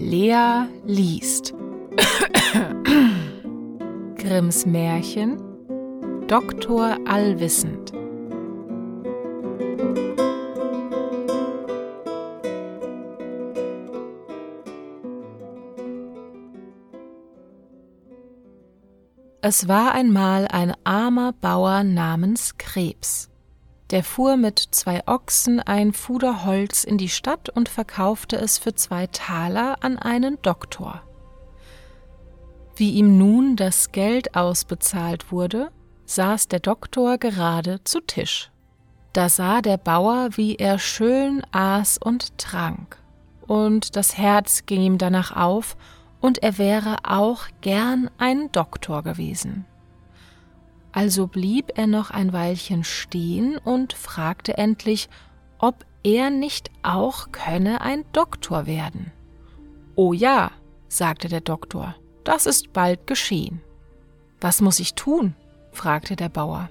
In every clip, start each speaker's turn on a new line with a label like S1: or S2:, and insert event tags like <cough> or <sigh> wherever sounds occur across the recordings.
S1: Lea liest. <coughs> Grimms Märchen. Doktor Allwissend. Es war einmal ein armer Bauer namens Krebs. Der fuhr mit zwei Ochsen ein Fuder Holz in die Stadt und verkaufte es für zwei Taler an einen Doktor. Wie ihm nun das Geld ausbezahlt wurde, saß der Doktor gerade zu Tisch. Da sah der Bauer, wie er schön aß und trank, und das Herz ging ihm danach auf, und er wäre auch gern ein Doktor gewesen. Also blieb er noch ein Weilchen stehen und fragte endlich, ob er nicht auch könne ein Doktor werden. Oh ja, sagte der Doktor, das ist bald geschehen. Was muss ich tun? fragte der Bauer.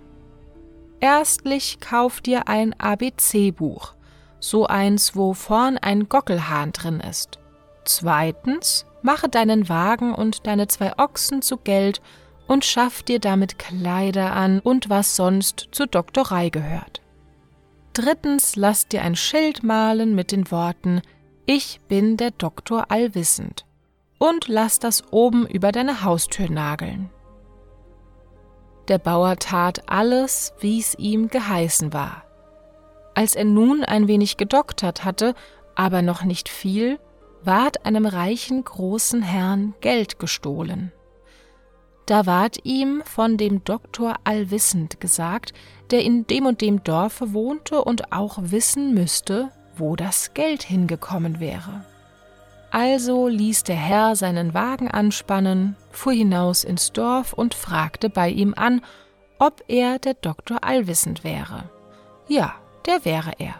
S1: Erstlich kauf dir ein ABC-Buch, so eins, wo vorn ein Gockelhahn drin ist. Zweitens, mache deinen Wagen und deine zwei Ochsen zu Geld und schaff dir damit Kleider an und was sonst zur Doktorei gehört. Drittens lass dir ein Schild malen mit den Worten Ich bin der Doktor allwissend und lass das oben über deine Haustür nageln. Der Bauer tat alles, wie's ihm geheißen war. Als er nun ein wenig gedoktert hatte, aber noch nicht viel, ward einem reichen großen Herrn Geld gestohlen. Da ward ihm von dem Doktor Allwissend gesagt, der in dem und dem Dorfe wohnte und auch wissen müsste, wo das Geld hingekommen wäre. Also ließ der Herr seinen Wagen anspannen, fuhr hinaus ins Dorf und fragte bei ihm an, ob er der Doktor Allwissend wäre. Ja, der wäre er.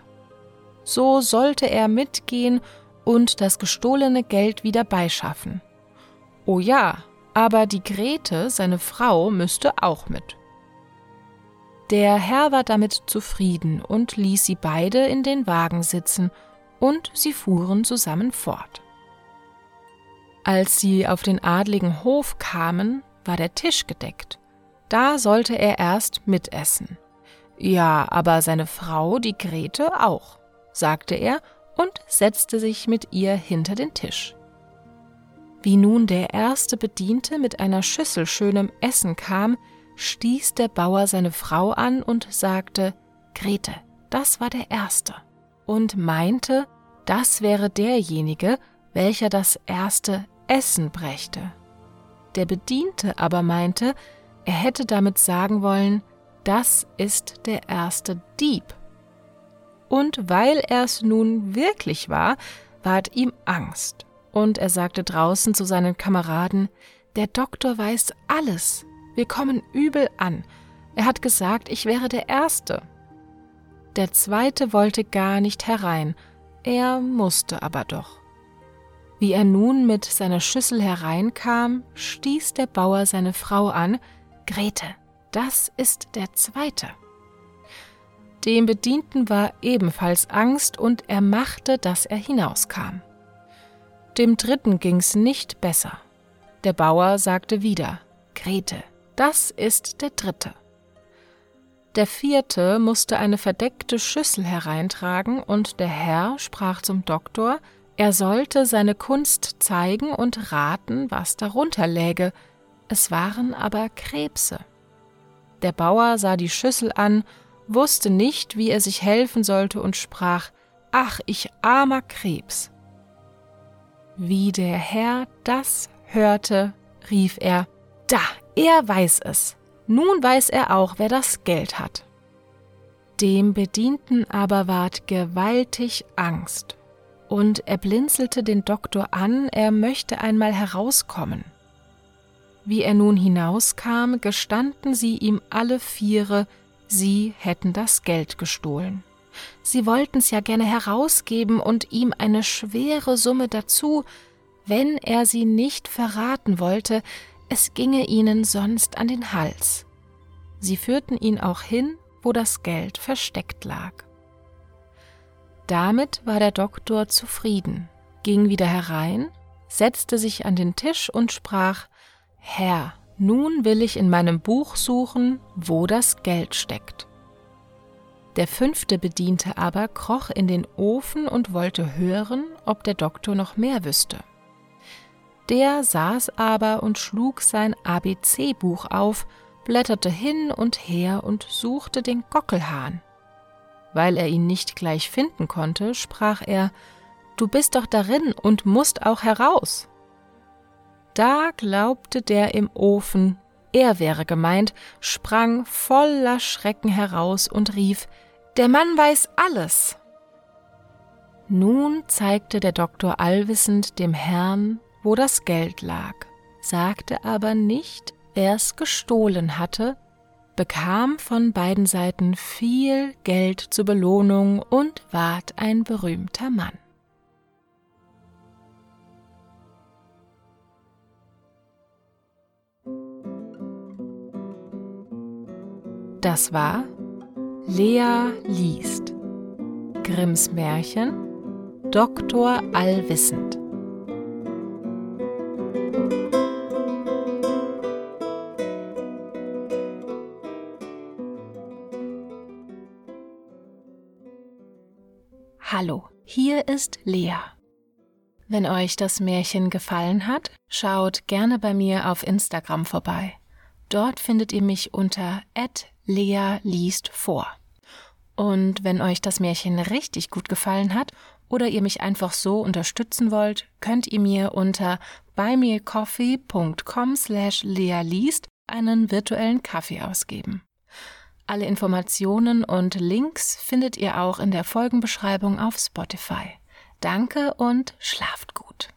S1: So sollte er mitgehen und das gestohlene Geld wieder beischaffen. Oh ja, aber die Grete, seine Frau, müsste auch mit. Der Herr war damit zufrieden und ließ sie beide in den Wagen sitzen, und sie fuhren zusammen fort. Als sie auf den adligen Hof kamen, war der Tisch gedeckt. Da sollte er erst mitessen. Ja, aber seine Frau, die Grete, auch, sagte er und setzte sich mit ihr hinter den Tisch. Wie nun der erste Bediente mit einer Schüssel schönem Essen kam, stieß der Bauer seine Frau an und sagte, Grete, das war der Erste, und meinte, das wäre derjenige, welcher das erste Essen brächte. Der Bediente aber meinte, er hätte damit sagen wollen, das ist der erste Dieb. Und weil er's nun wirklich war, ward ihm Angst und er sagte draußen zu seinen Kameraden, der Doktor weiß alles, wir kommen übel an. Er hat gesagt, ich wäre der Erste. Der Zweite wollte gar nicht herein, er musste aber doch. Wie er nun mit seiner Schüssel hereinkam, stieß der Bauer seine Frau an, Grete, das ist der Zweite. Dem Bedienten war ebenfalls Angst, und er machte, dass er hinauskam. Dem dritten ging's nicht besser. Der Bauer sagte wieder, Grete, das ist der dritte. Der vierte musste eine verdeckte Schüssel hereintragen, und der Herr sprach zum Doktor, er sollte seine Kunst zeigen und raten, was darunter läge. Es waren aber Krebse. Der Bauer sah die Schüssel an, wusste nicht, wie er sich helfen sollte und sprach, Ach, ich armer Krebs. Wie der Herr das hörte, rief er, Da, er weiß es. Nun weiß er auch, wer das Geld hat. Dem Bedienten aber ward gewaltig Angst, und er blinzelte den Doktor an, er möchte einmal herauskommen. Wie er nun hinauskam, gestanden sie ihm alle Viere, sie hätten das Geld gestohlen. Sie wollten's ja gerne herausgeben und ihm eine schwere Summe dazu, wenn er sie nicht verraten wollte, es ginge ihnen sonst an den Hals. Sie führten ihn auch hin, wo das Geld versteckt lag. Damit war der Doktor zufrieden, ging wieder herein, setzte sich an den Tisch und sprach Herr, nun will ich in meinem Buch suchen, wo das Geld steckt. Der fünfte Bediente aber kroch in den Ofen und wollte hören, ob der Doktor noch mehr wüsste. Der saß aber und schlug sein ABC-Buch auf, blätterte hin und her und suchte den Gockelhahn. Weil er ihn nicht gleich finden konnte, sprach er Du bist doch darin und musst auch heraus. Da glaubte der im Ofen, er wäre gemeint, sprang voller Schrecken heraus und rief Der Mann weiß alles. Nun zeigte der Doktor allwissend dem Herrn, wo das Geld lag, sagte aber nicht, wer's gestohlen hatte, bekam von beiden Seiten viel Geld zur Belohnung und ward ein berühmter Mann. Das war Lea liest Grimms Märchen Doktor Allwissend Hallo, hier ist Lea. Wenn euch das Märchen gefallen hat, schaut gerne bei mir auf Instagram vorbei. Dort findet ihr mich unter Lea liest vor. Und wenn euch das Märchen richtig gut gefallen hat oder ihr mich einfach so unterstützen wollt, könnt ihr mir unter buymeacoffee.com slash lealiest einen virtuellen Kaffee ausgeben. Alle Informationen und Links findet ihr auch in der Folgenbeschreibung auf Spotify. Danke und schlaft gut.